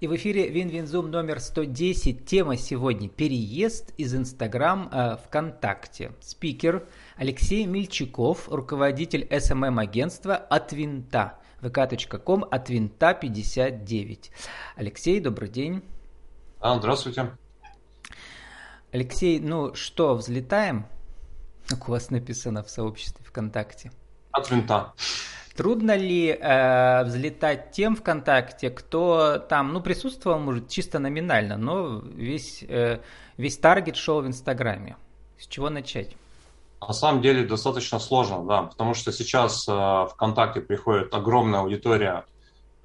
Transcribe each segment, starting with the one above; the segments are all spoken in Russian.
И в эфире Винвинзум номер 110. Тема сегодня «Переезд из Инстаграм э, ВКонтакте». Спикер Алексей Мельчаков, руководитель СММ-агентства «От винта» vk.com от винта 59. Алексей, добрый день. А, здравствуйте. Алексей, ну что, взлетаем? Как у вас написано в сообществе ВКонтакте. От винта. Трудно ли э, взлетать тем ВКонтакте, кто там, ну, присутствовал, может, чисто номинально, но весь, э, весь таргет шел в Инстаграме? С чего начать? На самом деле достаточно сложно, да, потому что сейчас э, ВКонтакте приходит огромная аудитория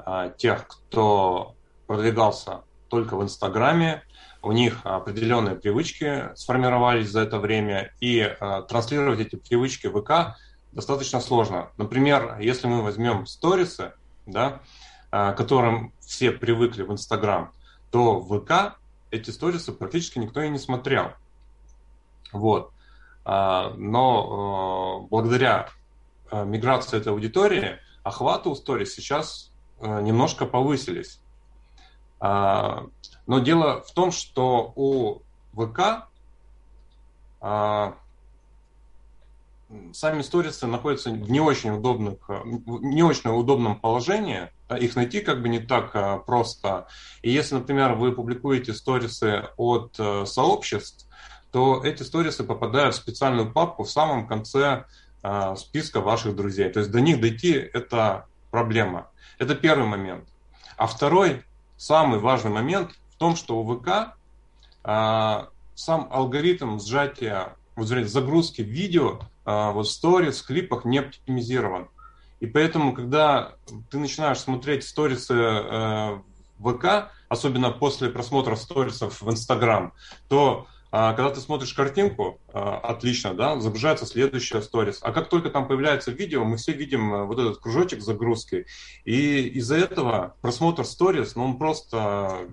э, тех, кто продвигался только в Инстаграме, у них определенные привычки сформировались за это время, и э, транслировать эти привычки в ВК достаточно сложно. Например, если мы возьмем сторисы, да, к которым все привыкли в Инстаграм, то в ВК эти сторисы практически никто и не смотрел. Вот. А, но э, благодаря миграции этой аудитории охваты у сторис сейчас немножко повысились. А, но дело в том, что у ВК сами сторисы находятся в не очень удобных, не очень удобном положении. Их найти как бы не так а, просто. И если, например, вы публикуете сторисы от э, сообществ, то эти сторисы попадают в специальную папку в самом конце списка ваших друзей. То есть до них дойти – это проблема. Это первый момент. А второй, самый важный момент в том, что у ВК сам алгоритм сжатия, загрузки видео вот в сторис, в клипах не оптимизирован. И поэтому, когда ты начинаешь смотреть сторисы э, ВК, особенно после просмотра сторисов в Инстаграм, то а, когда ты смотришь картинку, а, отлично, да, загружается следующая сторис. А как только там появляется видео, мы все видим э, вот этот кружочек с загрузкой. И из-за этого просмотр сторис, ну, он просто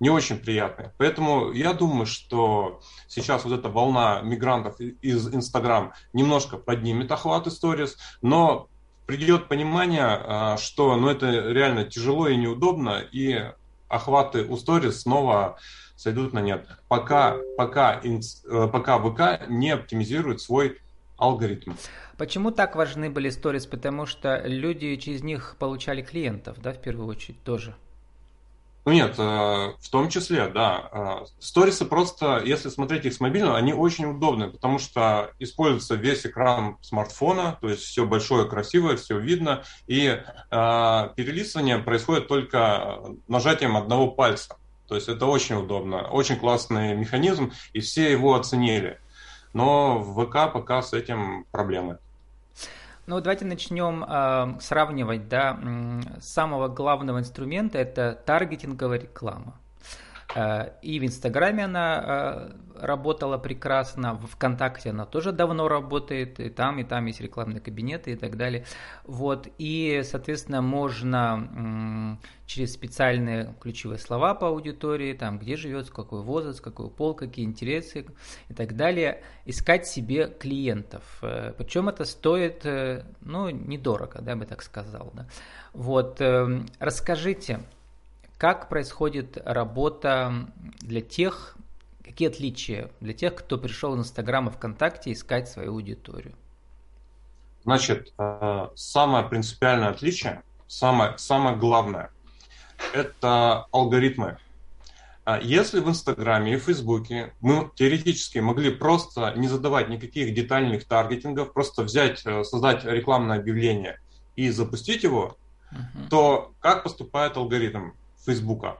не очень приятные. Поэтому я думаю, что сейчас вот эта волна мигрантов из Инстаграм немножко поднимет охваты сторис, но придет понимание, а, что ну, это реально тяжело и неудобно, и охваты у сторис снова сойдут на нет. Пока, пока, э, пока ВК не оптимизирует свой алгоритм. Почему так важны были сторис? Потому что люди через них получали клиентов, да, в первую очередь тоже. Ну нет, э, в том числе, да. Э, сторисы просто, если смотреть их с мобильного, они очень удобны, потому что используется весь экран смартфона, то есть все большое, красивое, все видно, и э, перелистывание происходит только нажатием одного пальца. То есть это очень удобно, очень классный механизм, и все его оценили. Но в ВК пока с этим проблемы. Ну, давайте начнем э, сравнивать, да, самого главного инструмента это таргетинговая реклама. Э, и в Инстаграме она э, работала прекрасно, в ВКонтакте она тоже давно работает, и там, и там есть рекламные кабинеты и так далее. Вот, и, соответственно, можно через специальные ключевые слова по аудитории, там, где живет, какой возраст, какой пол, какие интересы и так далее, искать себе клиентов. Э, Причем это стоит, ну, недорого, да, я бы так сказал. Да. Вот, эм, расскажите, как происходит работа для тех, какие отличия для тех, кто пришел в Инстаграм и ВКонтакте искать свою аудиторию? Значит, э, самое принципиальное отличие, самое, самое главное, это алгоритмы. А если в Инстаграме и в Фейсбуке мы теоретически могли просто не задавать никаких детальных таргетингов, просто взять, э, создать рекламное объявление и запустить его, uh-huh. то как поступает алгоритм? Фейсбука.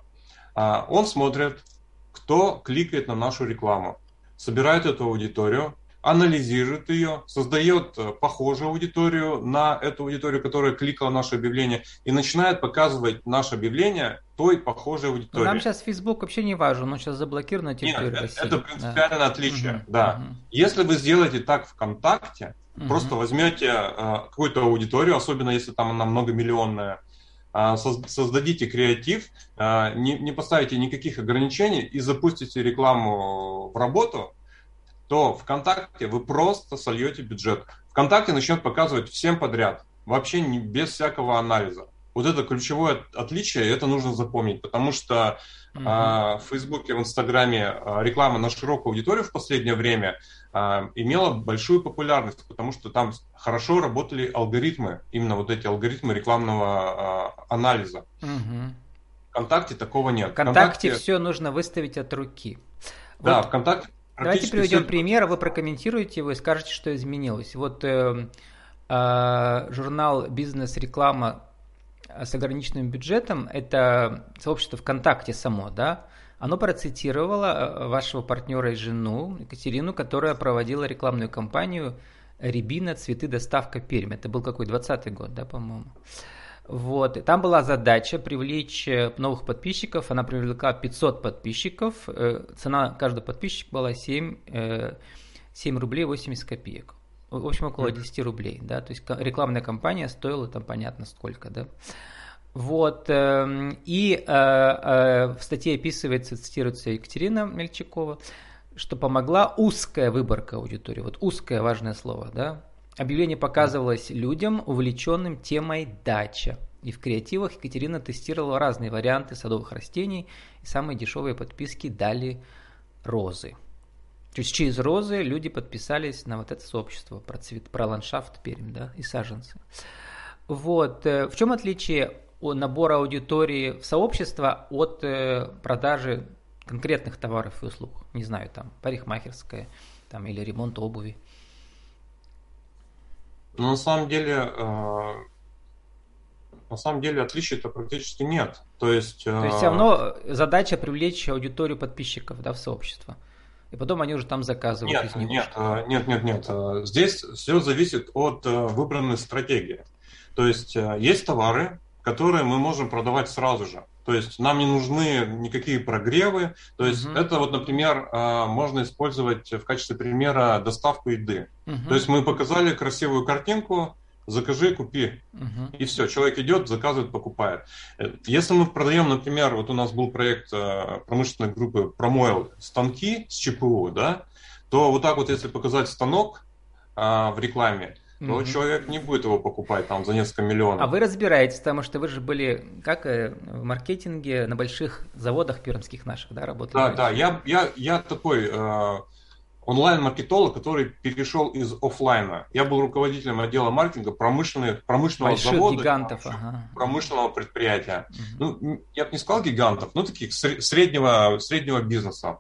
А, он смотрит, кто кликает на нашу рекламу, собирает эту аудиторию, анализирует ее, создает э, похожую аудиторию на эту аудиторию, которая кликала наше объявление, и начинает показывать наше объявление той похожей аудитории. нам сейчас Facebook вообще не важен, он сейчас заблокирован на территории Нет, России. Это принципиальное да. отличие, угу, да. Угу. Если вы сделаете так ВКонтакте, угу. просто возьмете э, какую-то аудиторию, особенно если там она многомиллионная, создадите креатив, а, не, не поставите никаких ограничений и запустите рекламу в работу, то ВКонтакте вы просто сольете бюджет. ВКонтакте начнет показывать всем подряд, вообще не, без всякого анализа. Вот это ключевое отличие, это нужно запомнить, потому что угу. а, в Фейсбуке, в Инстаграме а, реклама на широкую аудиторию в последнее время а, имела большую популярность, потому что там хорошо работали алгоритмы, именно вот эти алгоритмы рекламного а, анализа. Угу. ВКонтакте такого нет. ВКонтакте, ВКонтакте все нужно выставить от руки. Да, вот ВКонтакте Давайте приведем все... пример, вы прокомментируете его и скажете, что изменилось. Вот э, э, журнал «Бизнес-реклама» с ограниченным бюджетом, это сообщество ВКонтакте само, да, оно процитировало э, вашего партнера и жену Екатерину, которая проводила рекламную кампанию «Рябина. Цветы. Доставка. Пермь». Это был какой, 20 год, да, по-моему. Вот. И там была задача привлечь э, новых подписчиков. Она привлекла 500 подписчиков. Э, цена каждого подписчика была 7, 7 рублей 80 копеек. В общем, около 10 рублей. Да? То есть рекламная кампания стоила там понятно сколько. Да? Вот. Эм, и э, э, в статье описывается, цитируется Екатерина Мельчакова, что помогла узкая выборка аудитории. Вот узкое важное слово, да. Объявление показывалось людям, увлеченным темой дача. И в креативах Екатерина тестировала разные варианты садовых растений, и самые дешевые подписки дали розы. То есть через розы люди подписались на вот это сообщество про цвет, про ландшафт Пермь, да, и саженцы. Вот. Э, в чем отличие набора аудитории в сообщество от э, продажи конкретных товаров и услуг. Не знаю, там парикмахерская там, или ремонт обуви. Ну, на самом деле, э, на самом деле отличий-то практически нет. То есть, э... То есть все равно задача привлечь аудиторию подписчиков да, в сообщество. И потом они уже там заказывают нет, из него. Нет, нет, нет, нет. Здесь все зависит от выбранной стратегии. То есть есть товары, которые мы можем продавать сразу же. То есть нам не нужны никакие прогревы. То есть uh-huh. это вот, например, а, можно использовать в качестве примера доставку еды. Uh-huh. То есть мы показали красивую картинку, закажи, купи. Uh-huh. И все, человек идет, заказывает, покупает. Если мы продаем, например, вот у нас был проект а, промышленной группы Промойл станки с ЧПУ, да, то вот так вот, если показать станок а, в рекламе, но угу. человек не будет его покупать там за несколько миллионов. А вы разбираетесь, потому что вы же были как э, в маркетинге на больших заводах пермских наших, да, работали? Да, да, я, я, я такой э, онлайн-маркетолог, который перешел из офлайна. Я был руководителем отдела маркетинга промышленных, промышленного Больших завода. гигантов, ага. Промышленного предприятия. Угу. Ну, я бы не сказал гигантов, но таких среднего, среднего бизнеса.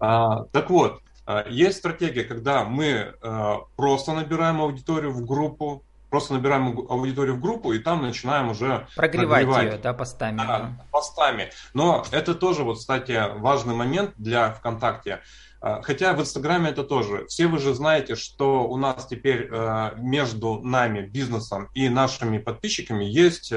А, так вот, есть стратегия, когда мы а, просто набираем аудиторию в группу, просто набираем аудиторию в группу и там начинаем уже прогревать, прогревать. ее, да, постами. Да, постами. Но это тоже, вот, кстати, важный момент для ВКонтакте. А, хотя в Инстаграме это тоже. Все вы же знаете, что у нас теперь между нами, бизнесом и нашими подписчиками есть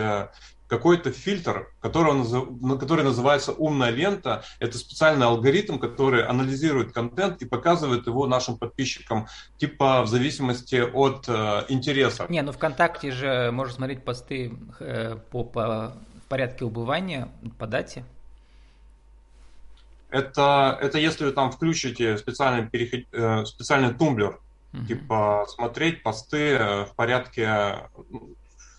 какой-то фильтр, который, который называется умная лента. Это специальный алгоритм, который анализирует контент и показывает его нашим подписчикам, типа в зависимости от э, интереса. Не, ну ВКонтакте же можно смотреть посты э, по, по порядке убывания по дате. Это, это если вы там включите специальный, переход, э, специальный тумблер, угу. типа смотреть посты э, в порядке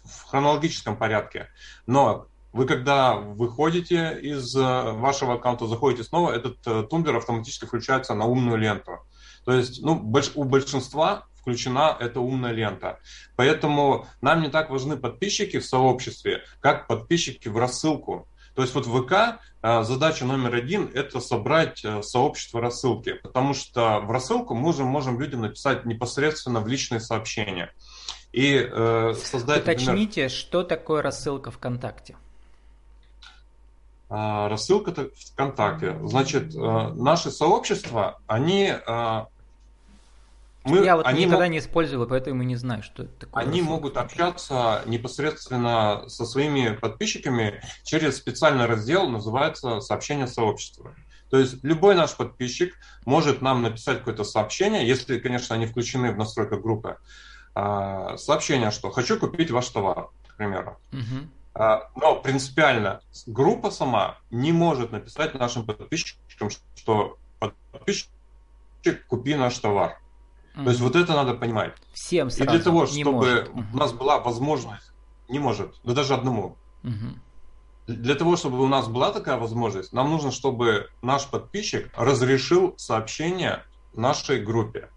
в хронологическом порядке. Но вы когда выходите из э, вашего аккаунта, заходите снова, этот э, тумблер автоматически включается на умную ленту. То есть ну, у большинства включена эта умная лента. Поэтому нам не так важны подписчики в сообществе, как подписчики в рассылку. То есть вот в ВК э, задача номер один – это собрать сообщество рассылки, потому что в рассылку мы уже можем людям написать непосредственно в личные сообщения и э, создать... Уточните, например, что такое рассылка ВКонтакте? А, рассылка ВКонтакте. Значит, э, наши сообщества, они... Э, мы, Я вот они никогда мог... не использовал, поэтому не знаю, что это такое. Они могут общаться непосредственно со своими подписчиками через специальный раздел, называется «Сообщение сообщества». То есть любой наш подписчик может нам написать какое-то сообщение, если, конечно, они включены в настройках группы, а, сообщение, что хочу купить ваш товар, к примеру. Угу. Но принципиально группа сама не может написать нашим подписчикам, что подписчик, купи наш товар. Угу. То есть вот это надо понимать. Всем сразу И для того, чтобы у нас была возможность Не может, да даже одному. Угу. Для того, чтобы у нас была такая возможность, нам нужно, чтобы наш подписчик разрешил сообщение нашей группе.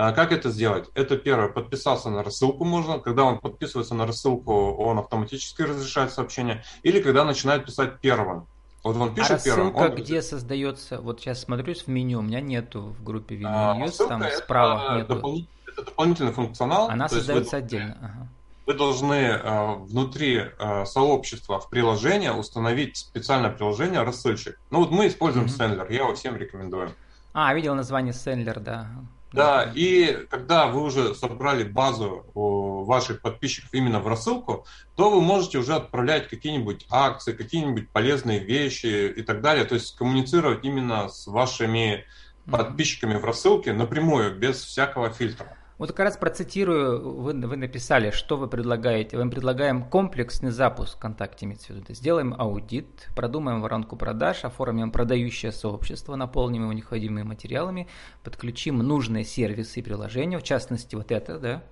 А как это сделать? Это первое, подписаться на рассылку можно. Когда он подписывается на рассылку, он автоматически разрешает сообщение. Или когда начинает писать первым. Вот он пишет а рассылка первым. Он... где создается? Вот сейчас смотрюсь в меню, у меня нету в группе Video а, News, там справа нету. Допол... Это дополнительный функционал. Она создается вы... отдельно. Ага вы должны э, внутри э, сообщества в приложение установить специальное приложение рассылщик. Ну вот мы используем mm-hmm. Sendler, я его всем рекомендую. А, видел название Sendler, да. Да, и когда вы уже собрали базу ваших подписчиков именно в рассылку, то вы можете уже отправлять какие-нибудь акции, какие-нибудь полезные вещи и так далее. То есть коммуницировать именно с вашими подписчиками в рассылке напрямую, без всякого фильтра. Вот как раз процитирую, вы, вы написали, что вы предлагаете. Мы предлагаем комплексный запуск ВКонтакте, имеется в виду. Сделаем аудит, продумаем воронку продаж, оформим продающее сообщество, наполним его необходимыми материалами, подключим нужные сервисы и приложения, в частности вот это, да.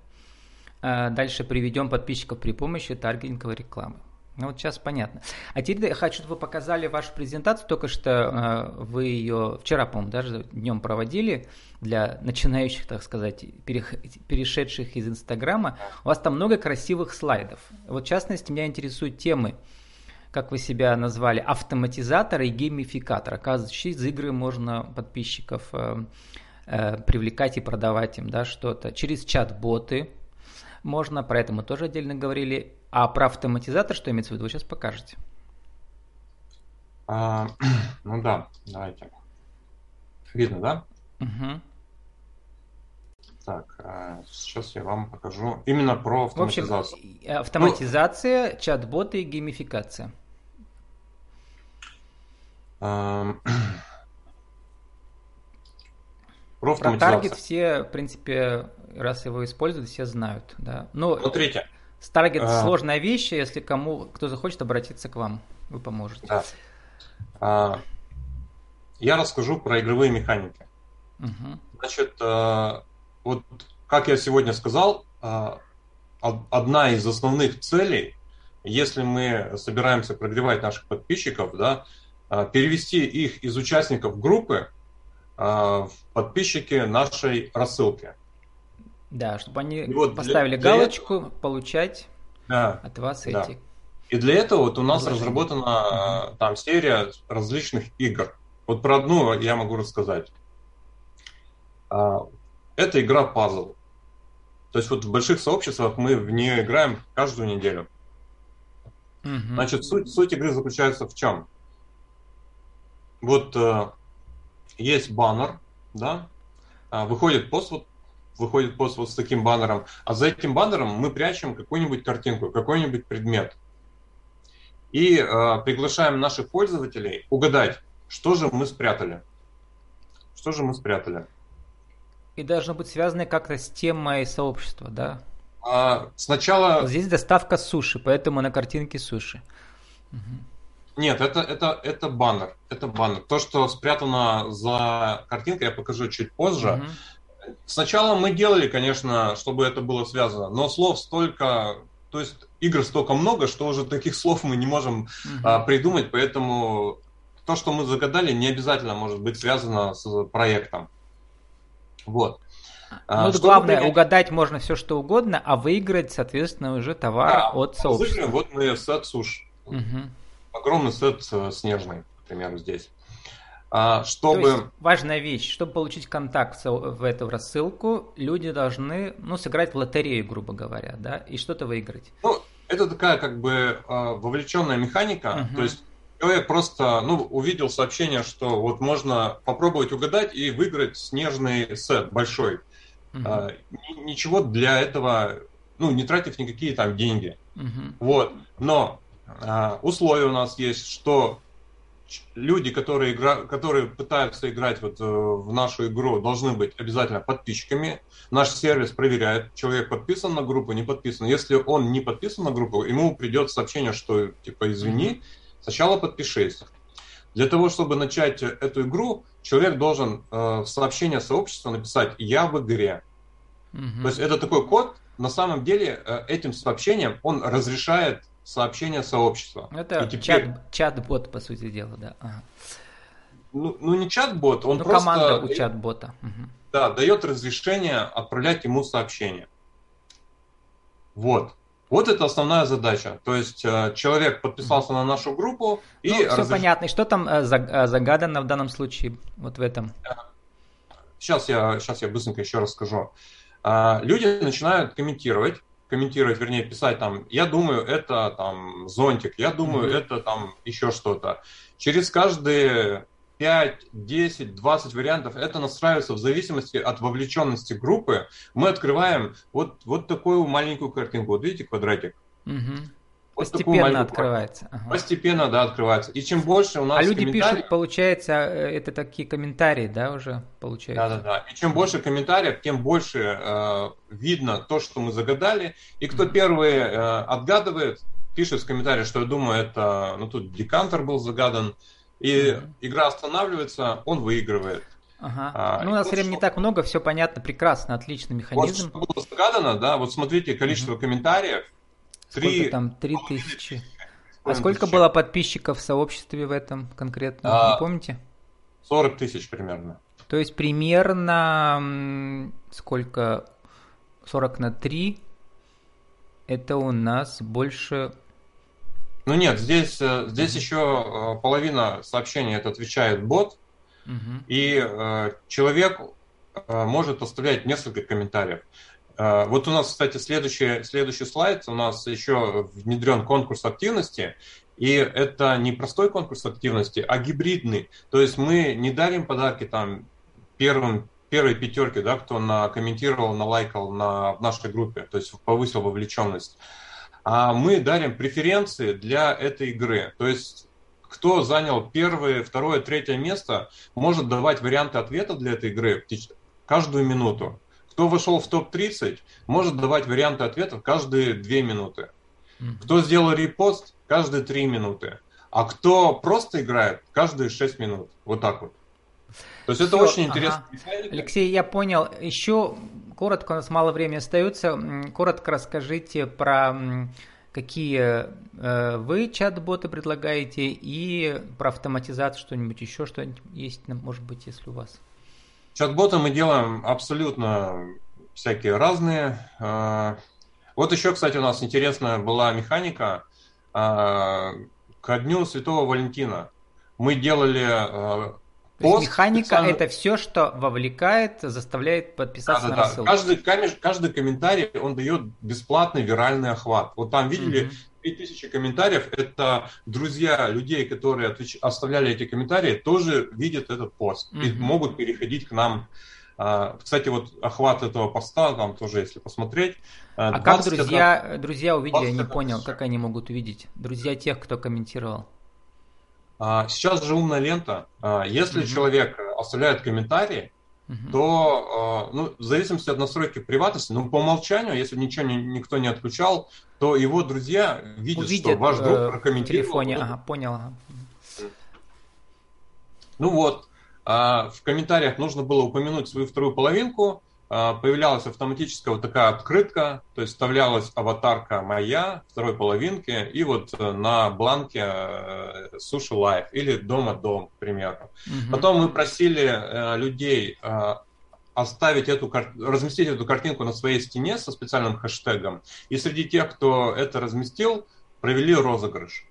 А дальше приведем подписчиков при помощи таргетинговой рекламы. Ну вот сейчас понятно. А теперь я хочу, чтобы вы показали вашу презентацию. Только что э, вы ее вчера, по-моему, даже днем проводили для начинающих, так сказать, перешедших из Инстаграма. У вас там много красивых слайдов. Вот в частности, меня интересуют темы, как вы себя назвали, автоматизатор и геймификатор. Оказывается, через игры можно подписчиков э, э, привлекать и продавать им да, что-то. Через чат-боты можно, про это мы тоже отдельно говорили. А про автоматизатор, что имеется в виду, вы сейчас покажете. А, ну да, давайте. Видно, да? Угу. Так, а сейчас я вам покажу именно про автоматизацию. В общем, автоматизация, ну, чат-боты и геймификация. А, про таргет все, в принципе, раз его используют, все знают. Да. Но Смотрите, Старгет а... сложная вещь, если кому кто захочет обратиться к вам, вы поможете. Да. А... Я расскажу про игровые механики. Угу. Значит, а... вот как я сегодня сказал, а... одна из основных целей, если мы собираемся прогревать наших подписчиков, да, а, перевести их из участников группы в подписчики нашей рассылки. Да, чтобы они вот поставили для, галочку, для... получать да, от вас да. эти. И для этого вот у нас Положение. разработана угу. там серия различных игр. Вот про одну я могу рассказать. А, это игра пазл. То есть вот в больших сообществах мы в нее играем каждую неделю. Угу. Значит, суть, суть игры заключается в чем? Вот э, есть баннер, да, а, выходит пост вот выходит пост вот с таким баннером, а за этим баннером мы прячем какую-нибудь картинку, какой-нибудь предмет. И э, приглашаем наших пользователей угадать, что же мы спрятали. Что же мы спрятали. И должно быть связано как-то с темой сообщества, да? А, сначала... Вот здесь доставка суши, поэтому на картинке суши. Угу. Нет, это, это, это баннер. Это баннер. То, что спрятано за картинкой, я покажу чуть позже. Угу. Сначала мы делали, конечно, чтобы это было связано, но слов столько, то есть игр столько много, что уже таких слов мы не можем угу. а, придумать, поэтому то, что мы загадали, не обязательно может быть связано с проектом. Вот. А, ну, а, главное, принять... угадать можно все что угодно, а выиграть, соответственно, уже товар да, от сообщества. Вот мы сет суш. Угу. Огромный сет э, снежный, к примеру, здесь. А, чтобы... То есть важная вещь, чтобы получить контакт в эту рассылку, люди должны, ну, сыграть в лотерею, грубо говоря, да, и что-то выиграть. Ну, это такая как бы а, вовлеченная механика, угу. то есть человек просто, ну, увидел сообщение, что вот можно попробовать угадать и выиграть снежный сет большой. Угу. Ничего для этого, ну, не тратив никакие там деньги. Угу. Вот, но а, условия у нас есть, что люди, которые, игра... которые пытаются играть вот э, в нашу игру, должны быть обязательно подписчиками. Наш сервис проверяет, человек подписан на группу, не подписан. Если он не подписан на группу, ему придет сообщение, что типа извини, сначала подпишись. Для того, чтобы начать эту игру, человек должен э, в сообщение сообщества написать «Я в игре». Mm-hmm. То есть это такой код, на самом деле э, этим сообщением он разрешает сообщение сообщества. Это теперь... чат, чат-бот, по сути дела, да. Ага. Ну, ну, не чат-бот, он ну, просто... команда у чат-бота. Угу. Да, дает разрешение отправлять ему сообщение. Вот. Вот это основная задача. То есть э, человек подписался на нашу группу и... Ну, все разреш... понятно. И что там э, загадано в данном случае, вот в этом? Сейчас я, сейчас я быстренько еще расскажу. Люди начинают комментировать, комментировать, вернее, писать там, я думаю, это там зонтик, я думаю, mm-hmm. это там еще что-то. Через каждые 5, 10, 20 вариантов, это настраивается в зависимости от вовлеченности группы. Мы открываем вот, вот такую маленькую картинку. Вот видите квадратик? Угу. Постепенно открывается. Ага. Постепенно, да, открывается. И чем больше у нас А люди пишут, получается, э, это такие комментарии, да, уже получается? Да, да, да. И чем больше комментариев, тем больше э, видно то, что мы загадали. И кто mm-hmm. первый э, отгадывает, пишет в комментариях, что я думаю, это, ну тут декантер был загадан, и mm-hmm. игра останавливается, он выигрывает. Ага. А, ну, у нас времени не так много, все понятно, прекрасно, отличный механизм. Вот что было загадано, да, вот смотрите количество mm-hmm. комментариев, Сколько там? Три тысячи. А сколько было подписчиков в сообществе в этом конкретно? А, Не помните? 40 тысяч примерно. То есть примерно сколько? 40 на 3. Это у нас больше... Ну нет, здесь, э, здесь еще э, половина сообщений это отвечает бот. Угу. И э, человек э, может оставлять несколько комментариев. А, вот у нас, кстати, следующий, следующий слайд. У нас еще внедрен конкурс активности. И это не простой конкурс активности, а гибридный. То есть мы не дарим подарки там первым, первой пятерке, да, кто на, комментировал, налайкал на, в нашей группе, то есть повысил вовлеченность. А мы дарим преференции для этой игры. То есть кто занял первое, второе, третье место, может давать варианты ответа для этой игры каждую минуту. Кто вошел в топ-30, может давать варианты ответов каждые 2 минуты. Кто сделал репост, каждые 3 минуты. А кто просто играет, каждые 6 минут. Вот так вот. То есть Все, это очень интересно. Ага. Алексей, я понял. Еще коротко, у нас мало времени остается. Коротко расскажите про какие э, вы чат-боты предлагаете и про автоматизацию что-нибудь еще, что-нибудь есть, может быть, если у вас. Чат-боты мы делаем абсолютно всякие разные. А, вот еще, кстати, у нас интересная была механика. А, ко дню Святого Валентина мы делали а, Пост, механика специально... это все, что вовлекает, заставляет подписаться да, да, на рассылку. Каждый, каждый комментарий, он дает бесплатный виральный охват. Вот там видели, угу. 3000 комментариев, это друзья людей, которые отвеч... оставляли эти комментарии, тоже видят этот пост mm-hmm. и могут переходить к нам. А, кстати, вот охват этого поста, там тоже, если посмотреть. А как друзья, это... друзья увидели, я не понял, как они могут увидеть? Друзья тех, кто комментировал. А, сейчас же умная лента. Если mm-hmm. человек оставляет комментарии, угу. то, ну, в зависимости от настройки приватности, ну, по умолчанию, если ничего не, никто не отключал, то его друзья видят, Увидят, что ваш друг э, прокомментировал. В телефоне, ага, понял. Ага. Ну вот, а, в комментариях нужно было упомянуть свою вторую половинку, а, появлялась автоматическая вот такая открытка, то есть вставлялась аватарка моя, второй половинки, и вот э, на бланке Суши э, Life или Дома Дом, к примеру. Угу. Потом мы просили людей оставить эту, разместить эту картинку на своей стене со специальным хэштегом. И среди тех, кто это разместил, провели розыгрыш.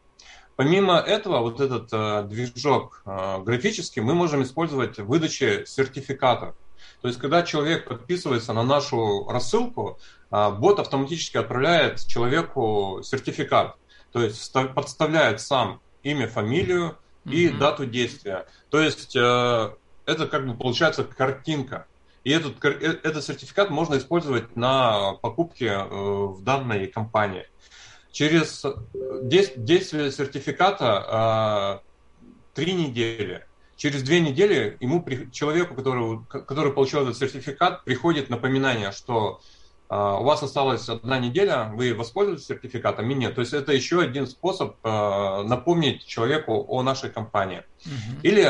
Помимо этого, вот этот э, движок э, графический мы можем использовать в выдаче сертификатов. То есть, когда человек подписывается на нашу рассылку, э, бот автоматически отправляет человеку сертификат. То есть, подставляет сам имя, фамилию и mm-hmm. дату действия. То есть, э, это как бы получается картинка. И этот, э, этот сертификат можно использовать на покупке э, в данной компании. Через действие сертификата э, три недели. Через две недели ему, человеку, который, который получил этот сертификат, приходит напоминание, что у вас осталась одна неделя, вы воспользуетесь сертификатом или нет. То есть это еще один способ напомнить человеку о нашей компании. Угу. Или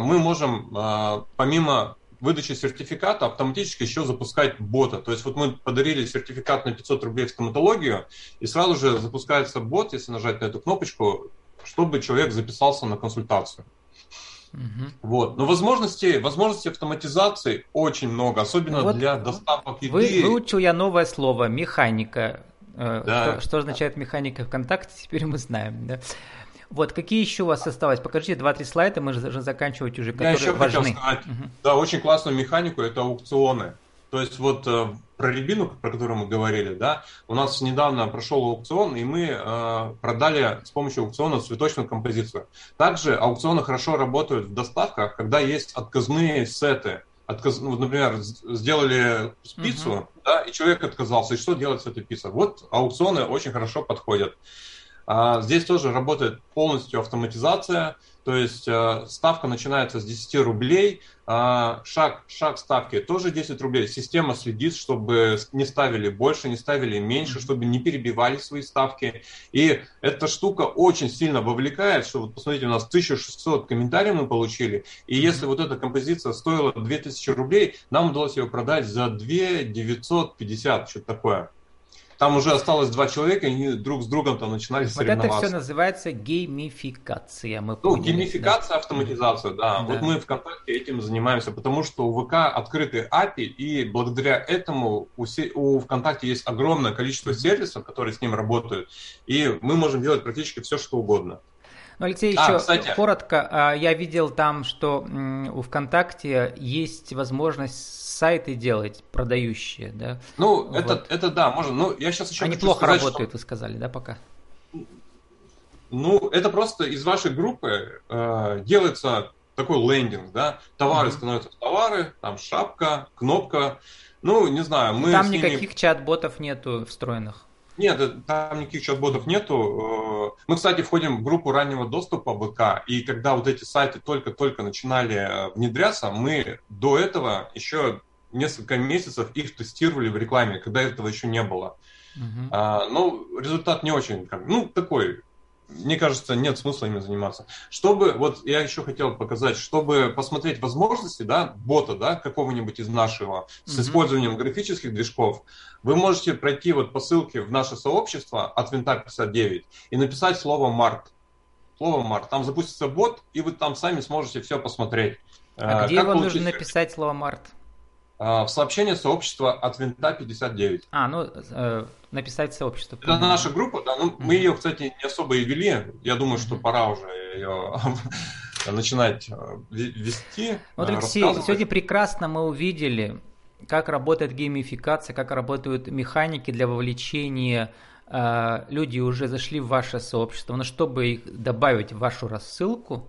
мы можем, помимо выдачи сертификата автоматически еще запускать бота. То есть вот мы подарили сертификат на 500 рублей в стоматологию, и сразу же запускается бот, если нажать на эту кнопочку, чтобы человек записался на консультацию. Угу. Вот. Но возможностей, возможностей автоматизации очень много, особенно вот для доставок еды. Вы, выучил я новое слово механика. Э, да. Что, что означает механика ВКонтакте, теперь мы знаем. Да? Вот, какие еще у вас осталось? Покажите два-три слайда, мы же заканчивать уже, которые Я еще важны. хотел сказать, угу. да, очень классную механику, это аукционы. То есть вот э, про рябину, про которую мы говорили, да, у нас недавно прошел аукцион, и мы э, продали с помощью аукциона цветочную композицию. Также аукционы хорошо работают в доставках, когда есть отказные сеты. Отказ, ну, например, сделали пиццу, uh-huh. да, и человек отказался. И что делать с этой пиццей? Вот аукционы очень хорошо подходят. А, здесь тоже работает полностью автоматизация, то есть э, ставка начинается с 10 рублей, а, шаг, шаг ставки тоже 10 рублей. Система следит, чтобы не ставили больше, не ставили меньше, чтобы не перебивали свои ставки. И эта штука очень сильно вовлекает, что вот посмотрите, у нас 1600 комментариев мы получили, и если вот эта композиция стоила 2000 рублей, нам удалось ее продать за 2 950, что-то такое. Там уже осталось два человека, и они друг с другом там начинали вот соревноваться. Вот это все называется геймификация. Мы ну, поняли. геймификация, автоматизация, да. да. Вот мы ВКонтакте этим занимаемся, потому что у ВК открытый API, и благодаря этому у, у ВКонтакте есть огромное количество сервисов, которые с ним работают, и мы можем делать практически все, что угодно. Ну, Алексей, а, еще кстати... коротко, а, я видел там, что у ВКонтакте есть возможность сайты делать продающие, да? Ну, вот. это, это да, можно. Ну, я сейчас еще Они плохо сказать, работают, что... вы сказали, да, пока? Ну, это просто из вашей группы э, делается такой лендинг, да, товары mm-hmm. становятся товары, там шапка, кнопка, ну, не знаю, мы Там никаких ними... чат-ботов нету встроенных. Нет, э, там никаких чат-ботов нету. Э, мы, кстати, входим в группу раннего доступа ВК, и когда вот эти сайты только-только начинали э, внедряться, мы до этого еще несколько месяцев их тестировали в рекламе, когда этого еще не было. Uh-huh. А, но результат не очень, ну, такой, мне кажется, нет смысла ими заниматься. Чтобы, вот я еще хотел показать, чтобы посмотреть возможности, да, бота, да, какого-нибудь из нашего, с uh-huh. использованием графических движков, вы можете пройти вот по ссылке в наше сообщество от винта 59 и написать слово «март». Слово «март». Там запустится бот, и вы там сами сможете все посмотреть. А, а где вам нужно написать слово «март»? А, в сообщение сообщества от винта 59. А, ну, э, написать сообщество. Это наша группа, да. Ну, mm-hmm. мы ее, кстати, не особо и вели. Я думаю, что mm-hmm. пора уже ее начинать э, вести. Вот, Алексей, сегодня прекрасно мы увидели, как работает геймификация, как работают механики для вовлечения. Э, люди уже зашли в ваше сообщество, но чтобы их добавить в вашу рассылку,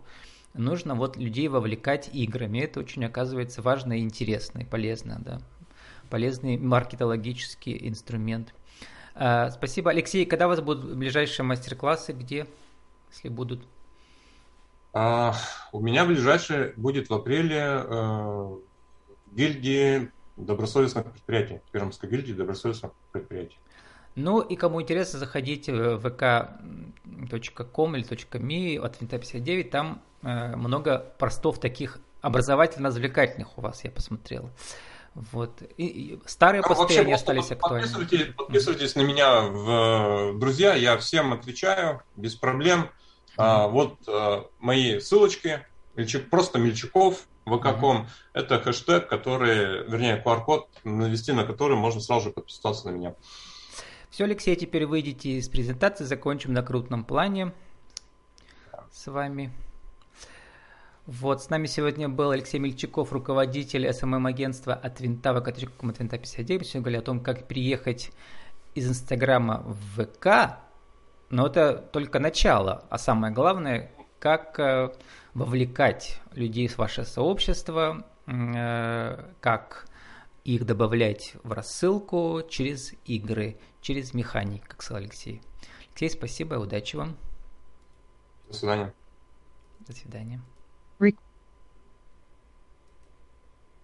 нужно вот людей вовлекать играми. Это очень оказывается важно и интересно, и полезно, да. Полезный маркетологический инструмент. А, спасибо. Алексей, когда у вас будут ближайшие мастер-классы? Где, если будут? А, у меня ближайший будет в апреле э, гильдии добросовестных предприятий, Пермской гильдии добросовестных предприятий. Ну и кому интересно, заходите в vk.com или .me от Винта 59, там э, много простов таких образовательно-развлекательных у вас, я посмотрел. Вот. И, и старые посты, Вообще, они остались актуальны. Подписывайтесь, подписывайтесь на меня в друзья, я всем отвечаю, без проблем. Mm-hmm. А, вот а, мои ссылочки, просто Мельчаков, vk.com, mm-hmm. это хэштег, который, вернее, QR-код, навести на который можно сразу же подписаться на меня. Все, Алексей, теперь выйдите из презентации, закончим на крупном плане с вами. Вот, с нами сегодня был Алексей Мельчаков, руководитель СММ-агентства от Винта, vk.com от Винта 59. Сегодня говорили о том, как приехать из Инстаграма в ВК, но это только начало, а самое главное, как э, вовлекать людей в ваше сообщество, э, как их добавлять в рассылку через игры, через механик, как сказал Алексей. Алексей, спасибо, удачи вам. До свидания. До свидания.